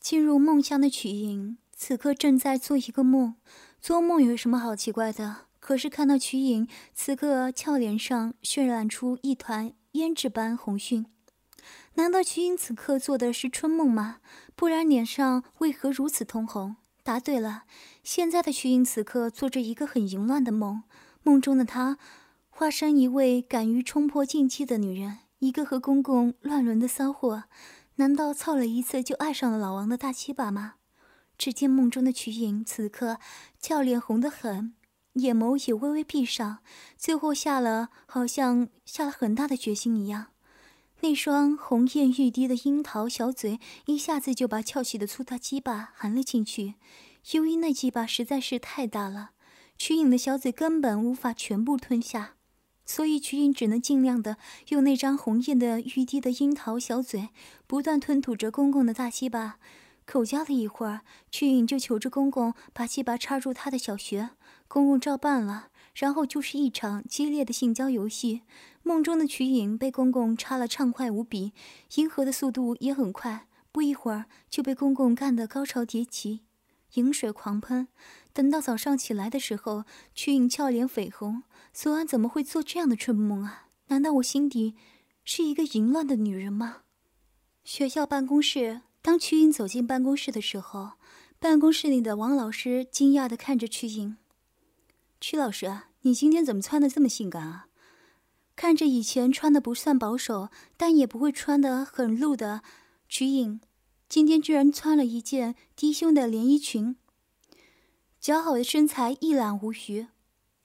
进入梦乡的曲颖，此刻正在做一个梦。做梦有什么好奇怪的？可是看到曲颖此刻俏脸上渲染出一团胭脂般红晕，难道曲颖此刻做的是春梦吗？不然脸上为何如此通红？答对了，现在的曲颖此刻做着一个很淫乱的梦。梦中的她，化身一位敢于冲破禁忌的女人，一个和公公乱伦的骚货。难道操了一次就爱上了老王的大鸡巴吗？只见梦中的曲颖此刻俏脸红得很，眼眸也微微闭上，最后下了好像下了很大的决心一样，那双红艳欲滴的樱桃小嘴一下子就把翘起的粗大鸡巴含了进去。由于那鸡巴实在是太大了，曲颖的小嘴根本无法全部吞下。所以曲颖只能尽量的用那张红艳的欲滴的樱桃小嘴，不断吞吐着公公的大鸡巴。口交了一会儿，曲颖就求着公公把鸡巴插入她的小穴。公公照办了，然后就是一场激烈的性交游戏。梦中的曲颖被公公插了畅快无比，银河的速度也很快，不一会儿就被公公干得高潮迭起，饮水狂喷。等到早上起来的时候，曲颖俏脸绯红。昨晚怎么会做这样的春梦啊？难道我心底是一个淫乱的女人吗？学校办公室，当曲颖走进办公室的时候，办公室里的王老师惊讶地看着曲颖：“曲老师，你今天怎么穿的这么性感啊？看着以前穿的不算保守，但也不会穿的很露的曲颖，今天居然穿了一件低胸的连衣裙，姣好的身材一览无余。”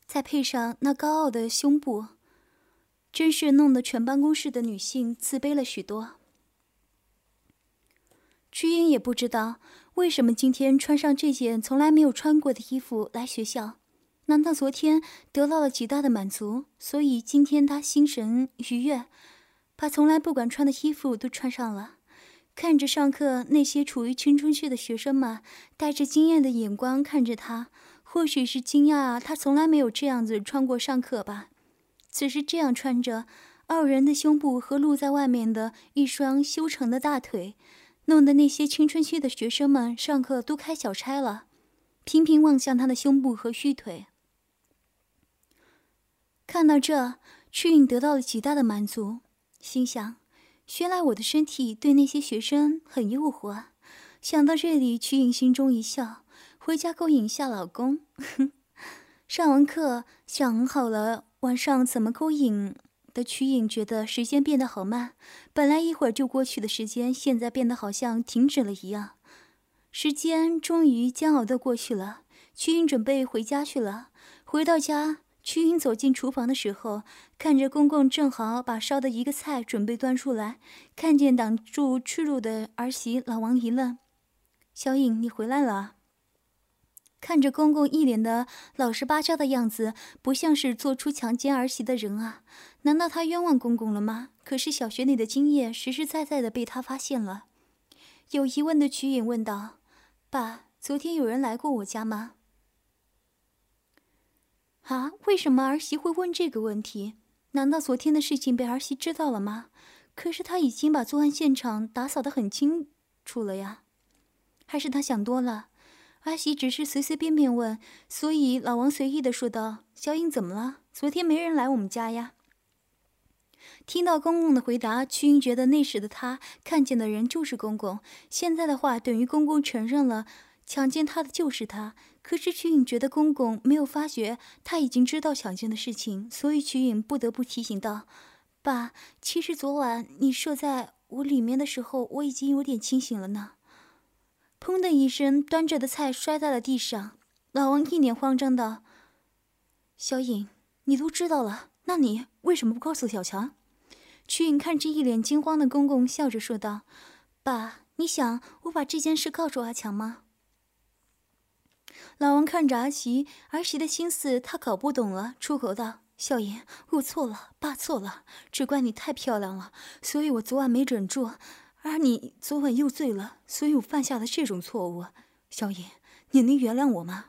再配上那高傲的胸部，真是弄得全办公室的女性自卑了许多。曲颖也不知道为什么今天穿上这件从来没有穿过的衣服来学校，难道昨天得到了极大的满足，所以今天她心神愉悦，把从来不敢穿的衣服都穿上了？看着上课那些处于青春期的学生们，带着惊艳的眼光看着他。或许是惊讶，他从来没有这样子穿过上课吧。只是这样穿着，傲人的胸部和露在外面的一双修长的大腿，弄得那些青春期的学生们上课都开小差了，频频望向他的胸部和虚腿。看到这，曲颖得到了极大的满足，心想：原来我的身体对那些学生很诱惑。想到这里，曲颖心中一笑。回家勾引一下老公。上完课想好了晚上怎么勾引的曲颖觉得时间变得好慢，本来一会儿就过去的时间，现在变得好像停止了一样。时间终于煎熬的过去了，曲颖准备回家去了。回到家，曲颖走进厨房的时候，看着公公正好把烧的一个菜准备端出来，看见挡住去路的儿媳老王一愣：“小颖，你回来了。”看着公公一脸的老实巴交的样子，不像是做出强奸儿媳的人啊！难道他冤枉公公了吗？可是小学里的经验实实在在的被他发现了。有疑问的曲颖问道：“爸，昨天有人来过我家吗？”啊？为什么儿媳会问这个问题？难道昨天的事情被儿媳知道了吗？可是他已经把作案现场打扫的很清楚了呀，还是他想多了？阿喜只是随随便便问，所以老王随意的说道：“小颖怎么了？昨天没人来我们家呀。”听到公公的回答，曲英觉得那时的他看见的人就是公公，现在的话等于公公承认了强奸他的就是他。可是曲颖觉得公公没有发觉他已经知道强奸的事情，所以曲颖不得不提醒道：“爸，其实昨晚你射在我里面的时候，我已经有点清醒了呢。”砰的一声，端着的菜摔在了地上。老王一脸慌张道：“小颖，你都知道了，那你为什么不告诉小强？”曲颖看着一脸惊慌的公公，笑着说道：“爸，你想我把这件事告诉阿强吗？”老王看着儿媳，儿媳的心思他搞不懂了，出口道：“小颖，我错了，爸错了，只怪你太漂亮了，所以我昨晚没忍住。”而你昨晚又醉了，所以我犯下了这种错误。小颖，你能原谅我吗？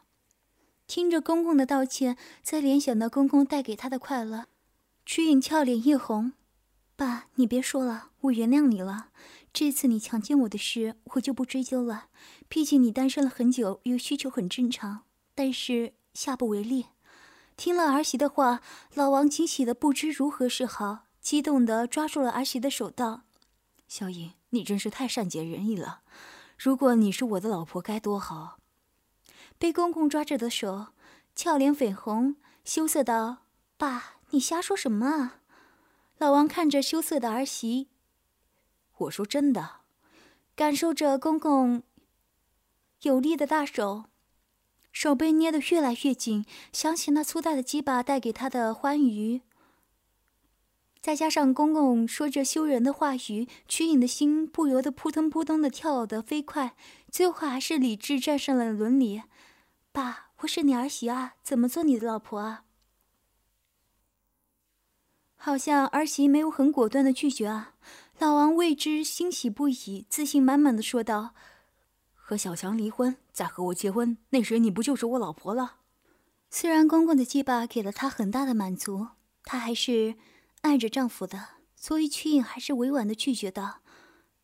听着公公的道歉，再联想到公公带给他的快乐，曲颖俏脸一红。爸，你别说了，我原谅你了。这次你强奸我的事，我就不追究了。毕竟你单身了很久，有需求很正常。但是下不为例。听了儿媳的话，老王惊喜的不知如何是好，激动的抓住了儿媳的手，道：“小颖，你真是太善解人意了。如果你是我的老婆，该多好。”被公公抓着的手，俏脸绯红，羞涩道：“爸，你瞎说什么啊？”老王看着羞涩的儿媳。我说真的，感受着公公有力的大手，手被捏得越来越紧，想起那粗大的鸡巴带给他的欢愉，再加上公公说着羞人的话语，曲颖的心不由得扑通扑通的跳得飞快。最后还是理智战胜了伦理。爸，我是你儿媳啊，怎么做你的老婆啊？好像儿媳没有很果断的拒绝啊。老王为之欣喜不已，自信满满的说道：“和小强离婚，再和我结婚，那时你不就是我老婆了？”虽然公公的鸡巴给了她很大的满足，她还是爱着丈夫的，所以曲颖还是委婉的拒绝道：“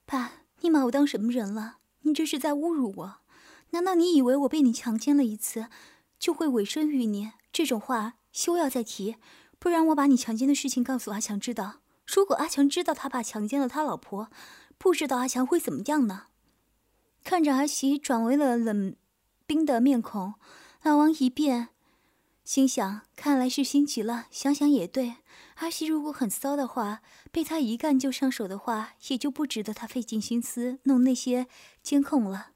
爸，你把我当什么人了？你这是在侮辱我！难道你以为我被你强奸了一次，就会委身于你？这种话休要再提，不然我把你强奸的事情告诉阿强知道。”如果阿强知道他爸强奸了他老婆，不知道阿强会怎么样呢？看着儿媳转为了冷冰的面孔，老王一变，心想：看来是心急了。想想也对，儿媳如果很骚的话，被他一干就上手的话，也就不值得他费尽心思弄那些监控了。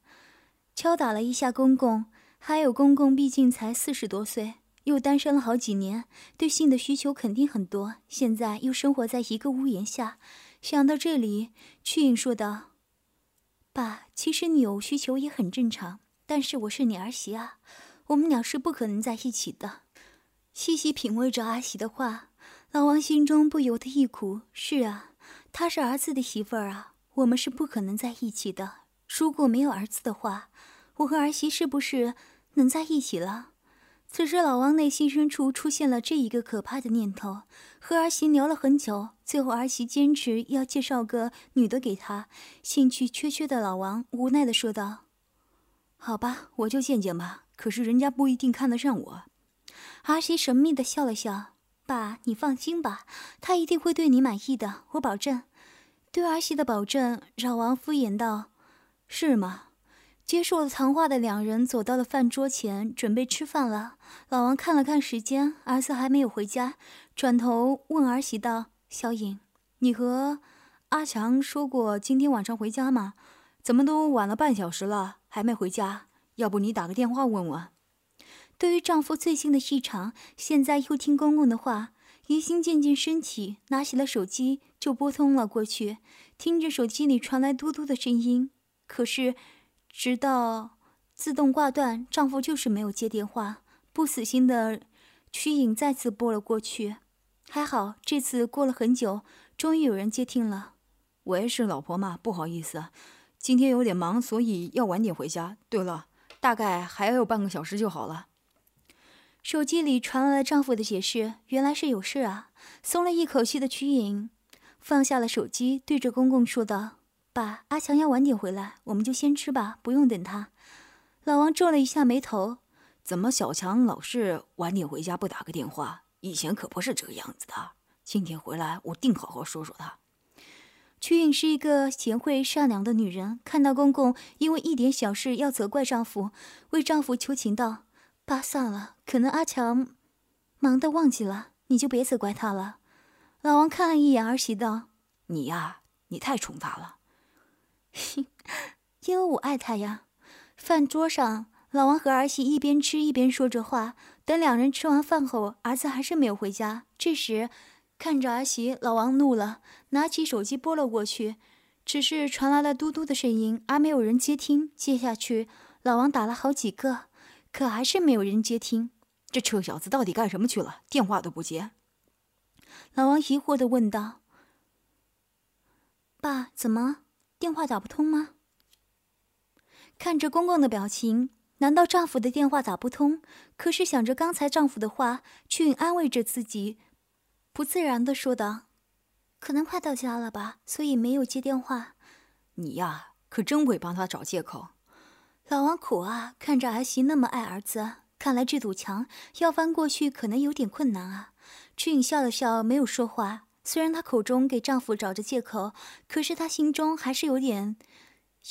敲打了一下公公，还有公公毕竟才四十多岁。又单身了好几年，对性的需求肯定很多。现在又生活在一个屋檐下，想到这里，曲影说道：“爸，其实你有需求也很正常，但是我是你儿媳啊，我们俩是不可能在一起的。”细细品味着阿喜的话，老王心中不由得一苦。是啊，她是儿子的媳妇儿啊，我们是不可能在一起的。如果没有儿子的话，我和儿媳是不是能在一起了？此时，老王内心深处出现了这一个可怕的念头。和儿媳聊了很久，最后儿媳坚持要介绍个女的给他。兴趣缺缺的老王无奈的说道：“好吧，我就见见吧。可是人家不一定看得上我。”儿媳神秘的笑了笑：“爸，你放心吧，他一定会对你满意的，我保证。”对儿媳的保证，老王敷衍道：“是吗？”接受了谈话的两人走到了饭桌前，准备吃饭了。老王看了看时间，儿子还没有回家，转头问儿媳道：“小颖，你和阿强说过今天晚上回家吗？怎么都晚了半小时了，还没回家？要不你打个电话问问？”对于丈夫最近的异常，现在又听公公的话，疑心渐渐升起，拿起了手机就拨通了过去，听着手机里传来嘟嘟的声音，可是。直到自动挂断，丈夫就是没有接电话。不死心的曲颖再次拨了过去，还好这次过了很久，终于有人接听了。喂，是老婆吗？不好意思，今天有点忙，所以要晚点回家。对了，大概还要有半个小时就好了。手机里传来了丈夫的解释，原来是有事啊。松了一口气的曲颖放下了手机，对着公公说道。爸，阿强要晚点回来，我们就先吃吧，不用等他。老王皱了一下眉头，怎么小强老是晚点回家不打个电话？以前可不是这个样子的。今天回来，我定好好说说他。曲颖是一个贤惠善良的女人，看到公公因为一点小事要责怪丈夫，为丈夫求情道：“爸，算了，可能阿强忙得忘记了，你就别责怪他了。”老王看了一眼儿媳，道：“你呀，你太宠他了。” 因为我爱他呀。饭桌上，老王和儿媳一边吃一边说着话。等两人吃完饭后，儿子还是没有回家。这时，看着儿媳，老王怒了，拿起手机拨了过去，只是传来了嘟嘟的声音，而没有人接听。接下去，老王打了好几个，可还是没有人接听。这臭小子到底干什么去了？电话都不接。老王疑惑地问道：“爸，怎么？”电话打不通吗？看着公公的表情，难道丈夫的电话打不通？可是想着刚才丈夫的话，却安慰着自己，不自然的说道：“可能快到家了吧，所以没有接电话。”你呀，可真会帮他找借口。老王苦啊，看着儿媳那么爱儿子，看来这堵墙要翻过去可能有点困难啊。曲颖笑了笑，没有说话。虽然她口中给丈夫找着借口，可是她心中还是有点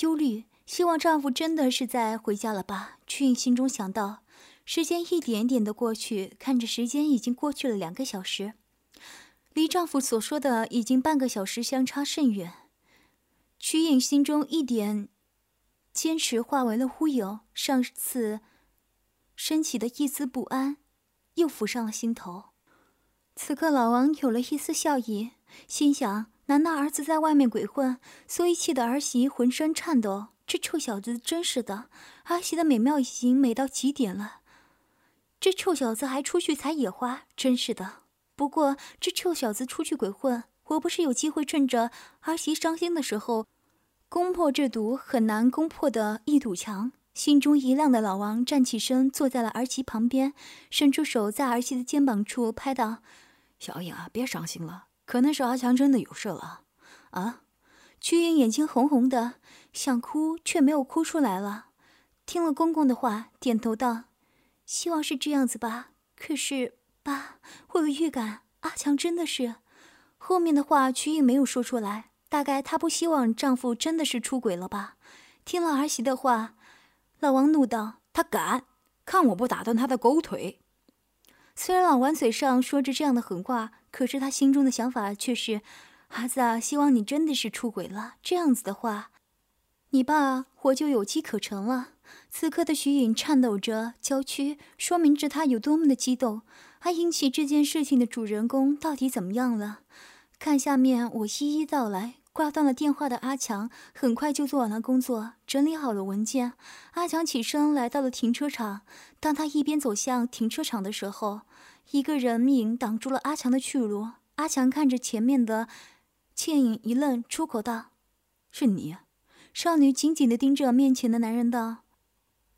忧虑，希望丈夫真的是在回家了吧？曲颖心中想到。时间一点点的过去，看着时间已经过去了两个小时，离丈夫所说的已经半个小时相差甚远。曲颖心中一点坚持化为了乌有，上次升起的一丝不安又浮上了心头。此刻，老王有了一丝笑意，心想：难道儿子在外面鬼混，所以气得儿媳浑身颤抖？这臭小子真是的！儿媳的美妙已经美到极点了，这臭小子还出去采野花，真是的。不过这臭小子出去鬼混，我不是有机会趁着儿媳伤心的时候，攻破这堵很难攻破的一堵墙？心中一亮的老王站起身，坐在了儿媳旁边，伸出手在儿媳的肩膀处拍道。小颖啊，别伤心了，可能是阿强真的有事了。啊，曲颖眼睛红红的，想哭却没有哭出来了。听了公公的话，点头道：“希望是这样子吧。可是，爸，我有预感，阿强真的是……后面的话曲颖没有说出来，大概她不希望丈夫真的是出轨了吧。”听了儿媳的话，老王怒道：“他敢，看我不打断他的狗腿！”虽然老王嘴上说着这样的狠话，可是他心中的想法却是：儿子啊，希望你真的是出轨了。这样子的话，你爸我就有机可乘了。此刻的徐颖颤抖着，娇躯说明着他有多么的激动。而引起这件事情的主人公到底怎么样了？看下面，我一一道来。挂断了电话的阿强很快就做完了工作，整理好了文件。阿强起身来到了停车场。当他一边走向停车场的时候，一个人影挡住了阿强的去路。阿强看着前面的倩影，一愣，出口道：“是你。”少女紧紧地盯着面前的男人道：“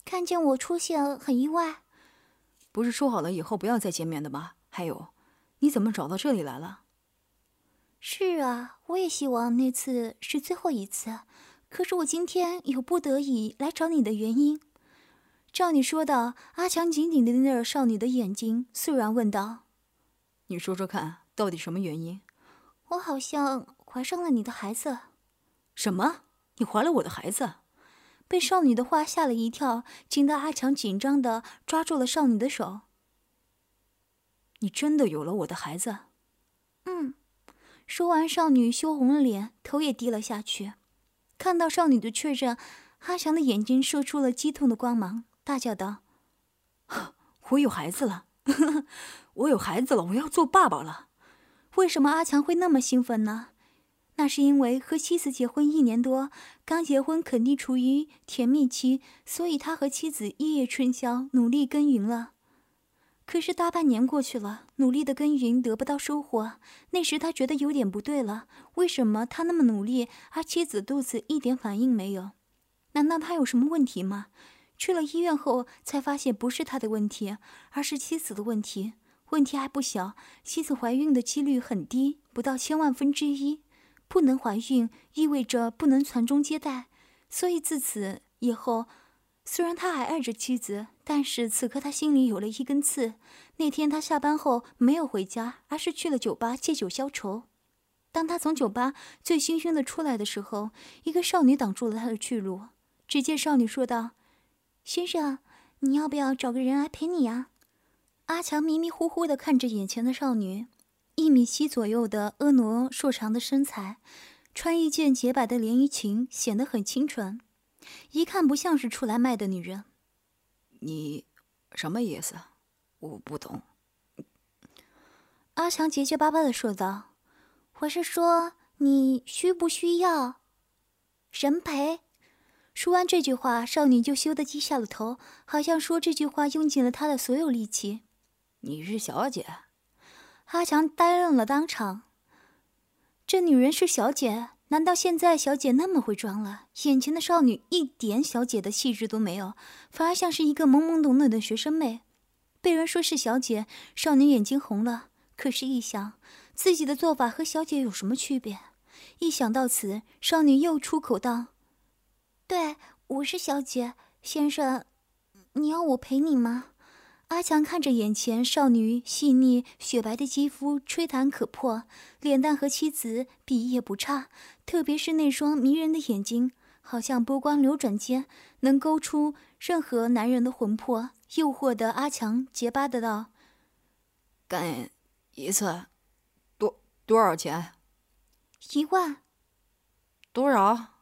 看见我出现很意外。不是说好了以后不要再见面的吗？还有，你怎么找到这里来了？”是啊，我也希望那次是最后一次。可是我今天有不得已来找你的原因。照你说的，阿强紧紧地盯着少女的眼睛，肃然问道：“你说说看，到底什么原因？”我好像怀上了你的孩子。什么？你怀了我的孩子？被少女的话吓了一跳，惊得阿强紧张地抓住了少女的手。你真的有了我的孩子？嗯。说完，少女羞红了脸，头也低了下去。看到少女的确认，阿强的眼睛射出了激动的光芒，大叫道：“我有孩子了！我有孩子了！我要做爸爸了！”为什么阿强会那么兴奋呢？那是因为和妻子结婚一年多，刚结婚肯定处于甜蜜期，所以他和妻子夜夜春宵，努力耕耘了。可是大半年过去了，努力的耕耘得不到收获。那时他觉得有点不对了，为什么他那么努力，而妻子肚子一点反应没有？难道他有什么问题吗？去了医院后才发现不是他的问题，而是妻子的问题。问题还不小，妻子怀孕的几率很低，不到千万分之一。不能怀孕意味着不能传宗接代，所以自此以后。虽然他还爱着妻子，但是此刻他心里有了一根刺。那天他下班后没有回家，而是去了酒吧借酒消愁。当他从酒吧醉醺醺的出来的时候，一个少女挡住了他的去路。只见少女说道：“先生，你要不要找个人来陪你呀？”阿强迷迷糊糊的看着眼前的少女，一米七左右的婀娜硕长的身材，穿一件洁白的连衣裙，显得很清纯。一看不像是出来卖的女人。你什么意思？我不懂。阿强结结巴巴的说道：“我是说，你需不需要人陪？”说完这句话，少女就羞得低下了头，好像说这句话用尽了她的所有力气。你是小姐？阿强呆愣了当场。这女人是小姐？难道现在小姐那么会装了？眼前的少女一点小姐的气质都没有，反而像是一个懵懵懂懂的学生妹。被人说是小姐，少女眼睛红了。可是，一想自己的做法和小姐有什么区别？一想到此，少女又出口道：“对，我是小姐，先生，你要我陪你吗？”阿强看着眼前少女细腻雪白的肌肤，吹弹可破，脸蛋和妻子比也不差，特别是那双迷人的眼睛，好像波光流转间能勾出任何男人的魂魄，诱惑的阿强结巴的道：“干一次，多多少钱？一万？多少？”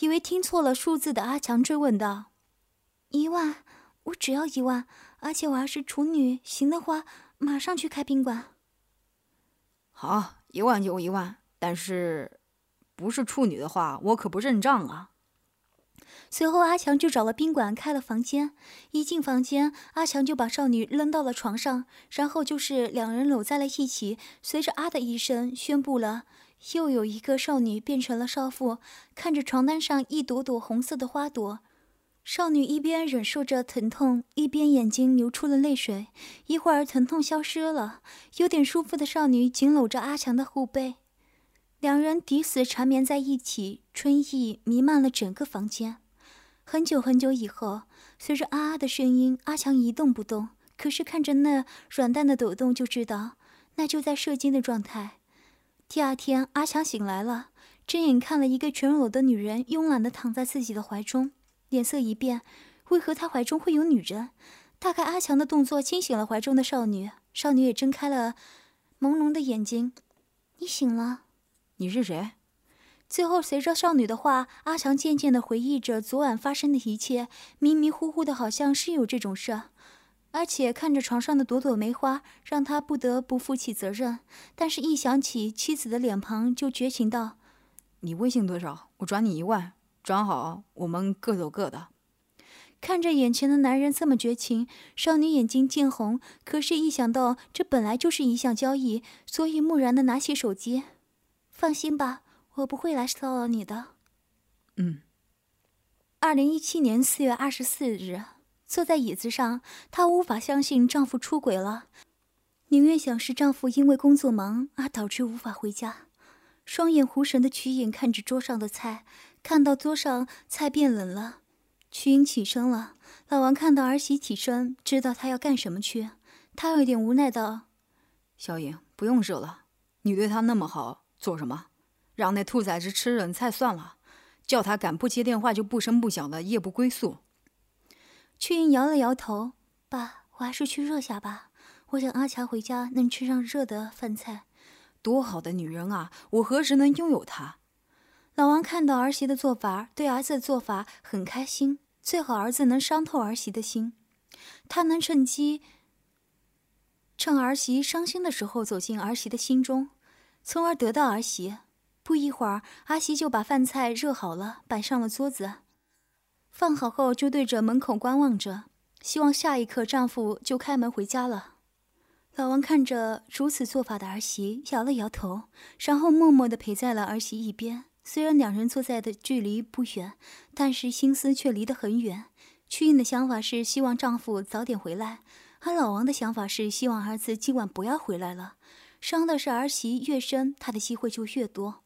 以为听错了数字的阿强追问道：“一万。”我只要一万，而且我还是处女，行的话马上去开宾馆。好，一万就一万，但是不是处女的话，我可不认账啊。随后，阿强就找了宾馆开了房间。一进房间，阿强就把少女扔到了床上，然后就是两人搂在了一起。随着啊的一声，宣布了又有一个少女变成了少妇。看着床单上一朵朵红色的花朵。少女一边忍受着疼痛，一边眼睛流出了泪水。一会儿，疼痛消失了，有点舒服的少女紧搂着阿强的后背，两人抵死缠绵在一起，春意弥漫了整个房间。很久很久以后，随着啊啊的声音，阿强一动不动，可是看着那软蛋的抖动，就知道那就在射精的状态。第二天，阿强醒来了，睁眼看了一个全裸的女人慵懒地躺在自己的怀中。脸色一变，为何他怀中会有女人？大概阿强的动作惊醒了怀中的少女，少女也睁开了朦胧的眼睛。你醒了？你是谁？最后随着少女的话，阿强渐渐地回忆着昨晚发生的一切，迷迷糊糊的，好像是有这种事。而且看着床上的朵朵梅花，让他不得不负起责任。但是，一想起妻子的脸庞，就绝情道：“你微信多少？我转你一万。”转好，我们各走各的。看着眼前的男人这么绝情，少女眼睛渐红。可是，一想到这本来就是一项交易，所以木然的拿起手机。放心吧，我不会来骚扰你的。嗯。二零一七年四月二十四日，坐在椅子上，她无法相信丈夫出轨了，宁愿想是丈夫因为工作忙而导致无法回家。双眼无神的曲颖看着桌上的菜。看到桌上菜变冷了，曲英起身了。老王看到儿媳起身，知道她要干什么去。他有点无奈道：“小颖，不用热了。你对他那么好，做什么？让那兔崽子吃冷菜算了。叫他敢不接电话就不声不响的夜不归宿。”曲英摇了摇头：“爸，我还是去热下吧。我想阿强回家能吃上热的饭菜。多好的女人啊！我何时能拥有她？”老王看到儿媳的做法，对儿子的做法很开心。最好儿子能伤透儿媳的心，他能趁机趁儿媳伤心的时候走进儿媳的心中，从而得到儿媳。不一会儿，阿媳就把饭菜热好了，摆上了桌子。放好后，就对着门口观望着，希望下一刻丈夫就开门回家了。老王看着如此做法的儿媳，摇了摇头，然后默默地陪在了儿媳一边。虽然两人坐在的距离不远，但是心思却离得很远。曲印的想法是希望丈夫早点回来，而老王的想法是希望儿子今晚不要回来了。伤的是儿媳越深，他的机会就越多。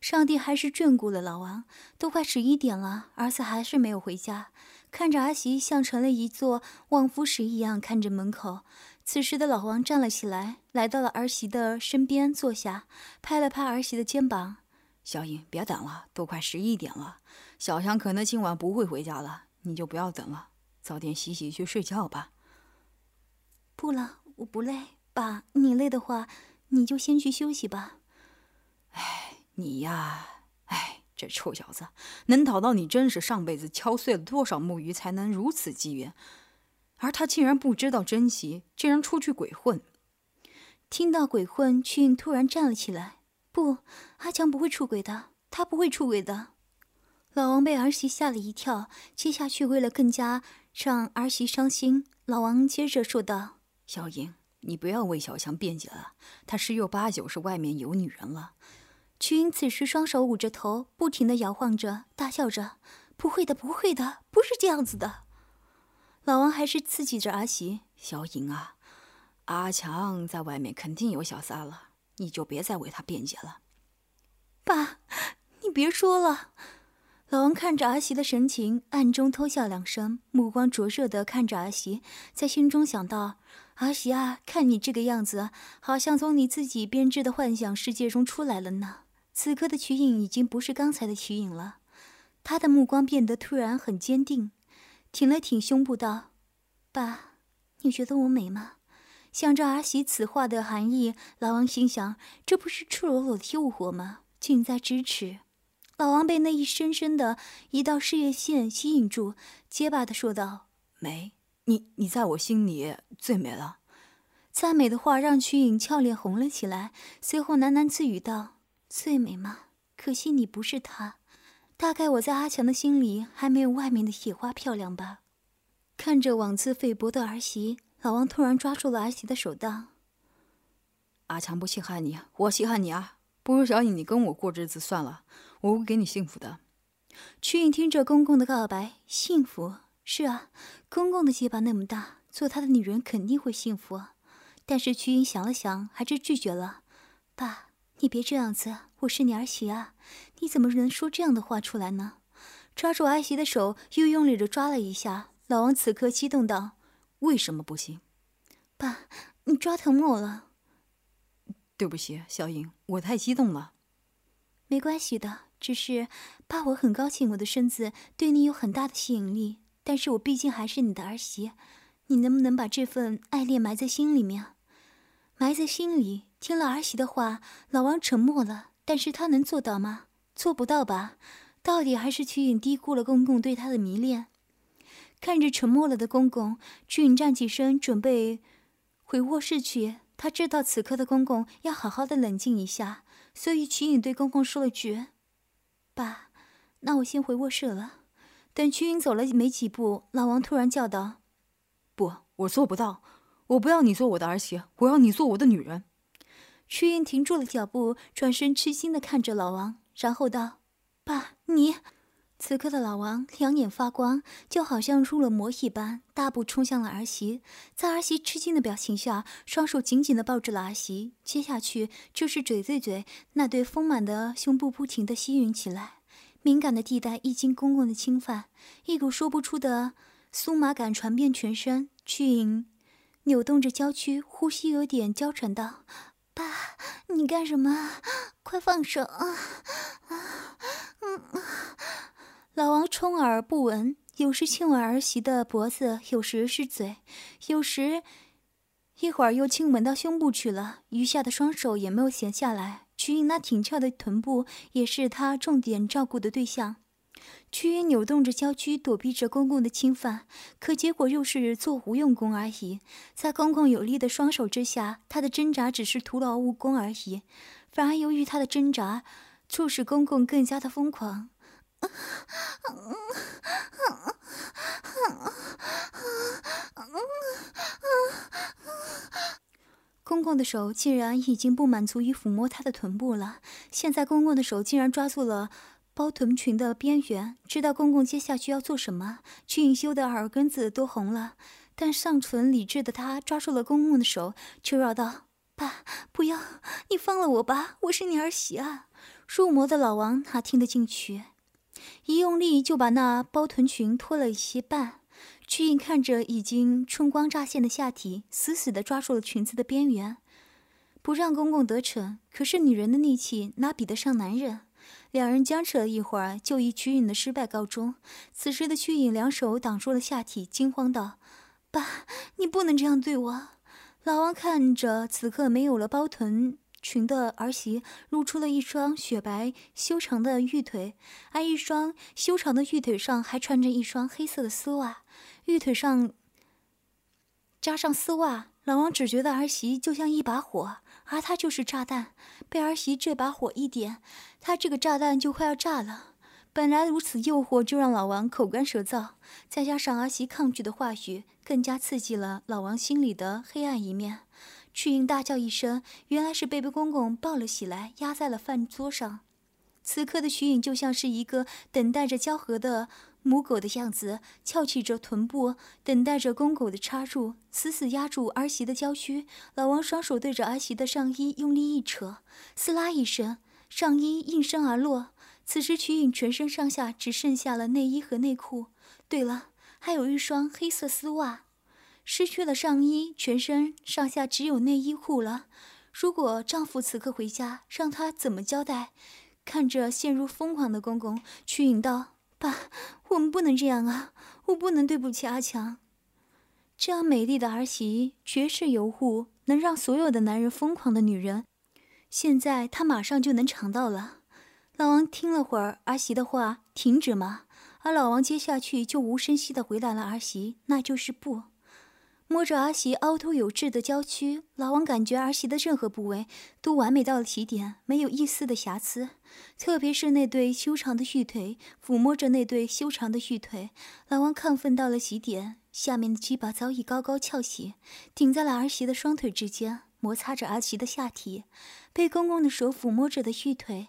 上帝还是眷顾了老王，都快十一点了，儿子还是没有回家。看着儿媳像成了一座望夫石一样看着门口。此时的老王站了起来，来到了儿媳的身边坐下，拍了拍儿媳的肩膀。小颖，别等了，都快十一点了。小强可能今晚不会回家了，你就不要等了，早点洗洗去睡觉吧。不了，我不累。爸，你累的话，你就先去休息吧。哎，你呀，哎，这臭小子，能讨到你真是上辈子敲碎了多少木鱼才能如此机缘，而他竟然不知道珍惜，竟然出去鬼混。听到鬼混，俊突然站了起来。不，阿强不会出轨的，他不会出轨的。老王被儿媳吓了一跳，接下去为了更加让儿媳伤心，老王接着说道：“小英，你不要为小强辩解了，他十有八九是外面有女人了。”曲英此时双手捂着头，不停的摇晃着，大笑着：“不会的，不会的，不是这样子的。”老王还是刺激着儿媳：“小颖啊，阿强在外面肯定有小三了。”你就别再为他辩解了。爸，你别说了。老王看着儿媳的神情，暗中偷笑两声，目光灼热地看着儿媳，在心中想到：儿媳啊，看你这个样子，好像从你自己编织的幻想世界中出来了呢。此刻的瞿颖已经不是刚才的瞿颖了，他的目光变得突然很坚定，挺了挺胸部道：“爸，你觉得我美吗？”想着儿媳此话的含义，老王心想：这不是赤裸裸的诱惑吗？近在咫尺。老王被那一深深的一道事业线吸引住，结巴的说道：“美，你你在我心里最美了。”赞美的话让曲颖俏脸红了起来，随后喃喃自语道：“最美吗？可惜你不是她。大概我在阿强的心里还没有外面的野花漂亮吧。”看着妄自菲薄的儿媳，老王突然抓住了儿媳的手道：“阿强不稀罕你，我稀罕你啊！不如小颖你跟我过日子算了。”我会给你幸福的。曲颖听着公公的告白，幸福是啊，公公的鸡巴那么大，做他的女人肯定会幸福。但是曲颖想了想，还是拒绝了。爸，你别这样子，我是你儿媳啊，你怎么能说这样的话出来呢？抓住儿媳的手，又用力的抓了一下。老王此刻激动道：“为什么不行？爸，你抓疼我了。对不起，小颖，我太激动了。没关系的。”只是，爸，我很高兴我的身子对你有很大的吸引力，但是我毕竟还是你的儿媳，你能不能把这份爱恋埋在心里面？埋在心里。听了儿媳的话，老王沉默了。但是他能做到吗？做不到吧？到底还是曲颖低估了公公对他的迷恋。看着沉默了的公公，曲颖站起身，准备回卧室去。他知道此刻的公公要好好的冷静一下，所以曲颖对公公说了句。爸，那我先回卧室了。等曲颖走了没几步，老王突然叫道：“不，我做不到！我不要你做我的儿媳，我要你做我的女人。”曲颖停住了脚步，转身痴心的看着老王，然后道：“爸，你……”此刻的老王两眼发光，就好像入了魔一般，大步冲向了儿媳。在儿媳吃惊的表情下，双手紧紧的抱住了儿媳。接下去就是嘴对嘴，那对丰满的胸部不停的吸吮起来。敏感的地带一经公公的侵犯，一股说不出的酥麻感传遍全身。曲颖扭动着娇躯，呼吸有点娇喘道：“爸，你干什么？快放手啊！”嗯。老王充耳不闻，有时亲吻儿媳的脖子，有时是嘴，有时一会儿又亲吻到胸部去了。余下的双手也没有闲下来。曲颖那挺翘的臀部也是他重点照顾的对象。曲颖扭动着娇躯，躲避着公公的侵犯，可结果又是做无用功而已。在公公有力的双手之下，他的挣扎只是徒劳无功而已，反而由于他的挣扎，促使公公更加的疯狂。公公的手竟然已经不满足于抚摸他的臀部了，现在公公的手竟然抓住了包臀裙的边缘。知道公公接下去要做什么，曲颖修的耳根子都红了，但尚存理智的他抓住了公公的手，求饶道：“爸，不要，你放了我吧，我是你儿媳啊！”入魔的老王哪听得进去？一用力就把那包臀裙脱了一些半，曲颖看着已经春光乍现的下体，死死地抓住了裙子的边缘，不让公公得逞。可是女人的力气哪比得上男人？两人僵持了一会儿，就以曲颖的失败告终。此时的曲颖两手挡住了下体，惊慌道：“爸，你不能这样对我！”老王看着此刻没有了包臀。裙的儿媳露出了一双雪白修长的玉腿，而一双修长的玉腿上还穿着一双黑色的丝袜。玉腿上加上丝袜，老王只觉得儿媳就像一把火，而他就是炸弹。被儿媳这把火一点，他这个炸弹就快要炸了。本来如此诱惑，就让老王口干舌燥，再加上儿媳抗拒的话语，更加刺激了老王心里的黑暗一面。曲颖大叫一声，原来是被被公公抱了起来，压在了饭桌上。此刻的曲颖就像是一个等待着交合的母狗的样子，翘起着臀部，等待着公狗的插入，死死压住儿媳的娇躯。老王双手对着儿媳的上衣用力一扯，撕拉一声，上衣应声而落。此时曲颖全身上下只剩下了内衣和内裤，对了，还有一双黑色丝袜。失去了上衣，全身上下只有内衣裤了。如果丈夫此刻回家，让她怎么交代？看着陷入疯狂的公公，曲颖道：“爸，我们不能这样啊！我不能对不起阿强。这样美丽的儿媳，绝世尤物，能让所有的男人疯狂的女人，现在她马上就能尝到了。”老王听了会儿儿媳的话，停止吗？而老王接下去就无声息地回答了儿媳，那就是不。摸着儿媳凹凸有致的娇躯，老王感觉儿媳的任何部位都完美到了极点，没有一丝的瑕疵。特别是那对修长的玉腿，抚摸着那对修长的玉腿，老王亢奋到了极点。下面的鸡巴早已高高翘起，顶在了儿媳的双腿之间，摩擦着儿媳的下体。被公公的手抚摸着的玉腿。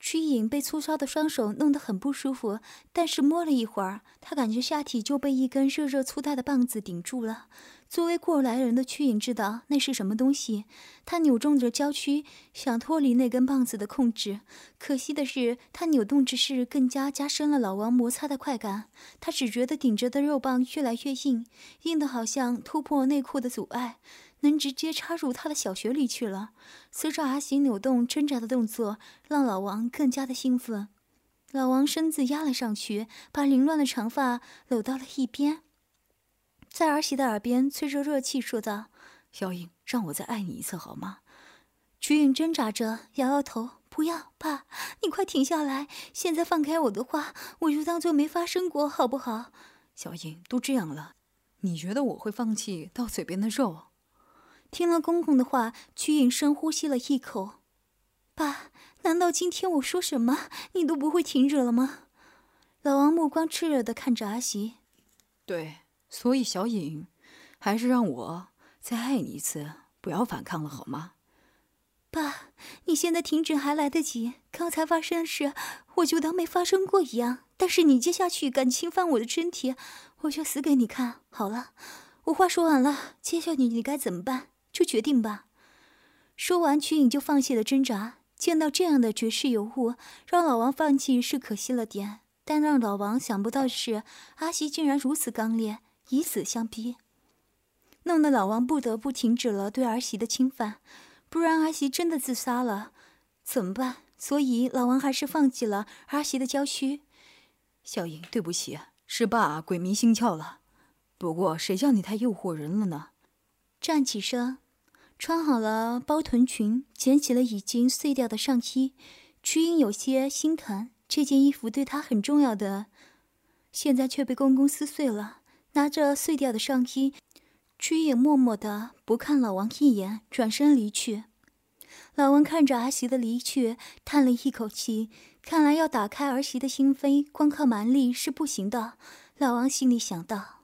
曲颖被粗糙的双手弄得很不舒服，但是摸了一会儿，她感觉下体就被一根热热粗大的棒子顶住了。作为过来人的曲颖知道那是什么东西，她扭动着娇躯想脱离那根棒子的控制，可惜的是，她扭动之势更加加深了老王摩擦的快感。她只觉得顶着的肉棒越来越硬，硬的好像突破内裤的阻碍。能直接插入他的小穴里去了。随着阿喜扭动挣扎的动作，让老王更加的兴奋。老王身子压了上去，把凌乱的长发搂到了一边，在儿媳的耳边吹着热气，说道：“小颖，让我再爱你一次好吗？”曲颖挣扎着摇摇头：“不要，爸，你快停下来。现在放开我的话，我就当做没发生过，好不好？”小颖，都这样了，你觉得我会放弃到嘴边的肉？听了公公的话，曲颖深呼吸了一口。爸，难道今天我说什么你都不会停止了吗？老王目光炽热的看着阿喜。对，所以小颖，还是让我再爱你一次，不要反抗了好吗？爸，你现在停止还来得及。刚才发生的事，我就当没发生过一样。但是你接下去敢侵犯我的身体，我就死给你看。好了，我话说完了，接下去你该怎么办？就决定吧。说完，曲颖就放弃了挣扎。见到这样的绝世尤物，让老王放弃是可惜了点，但让老王想不到的是，阿西竟然如此刚烈，以死相逼，弄得老王不得不停止了对儿媳的侵犯。不然儿媳真的自杀了怎么办？所以老王还是放弃了儿媳的娇躯。小颖，对不起，是爸鬼迷心窍了。不过谁叫你太诱惑人了呢？站起身，穿好了包臀裙，捡起了已经碎掉的上衣。曲颖有些心疼，这件衣服对她很重要的，现在却被公公撕碎了。拿着碎掉的上衣，曲颖默默的不看老王一眼，转身离去。老王看着儿媳的离去，叹了一口气，看来要打开儿媳的心扉，光靠蛮力是不行的。老王心里想到。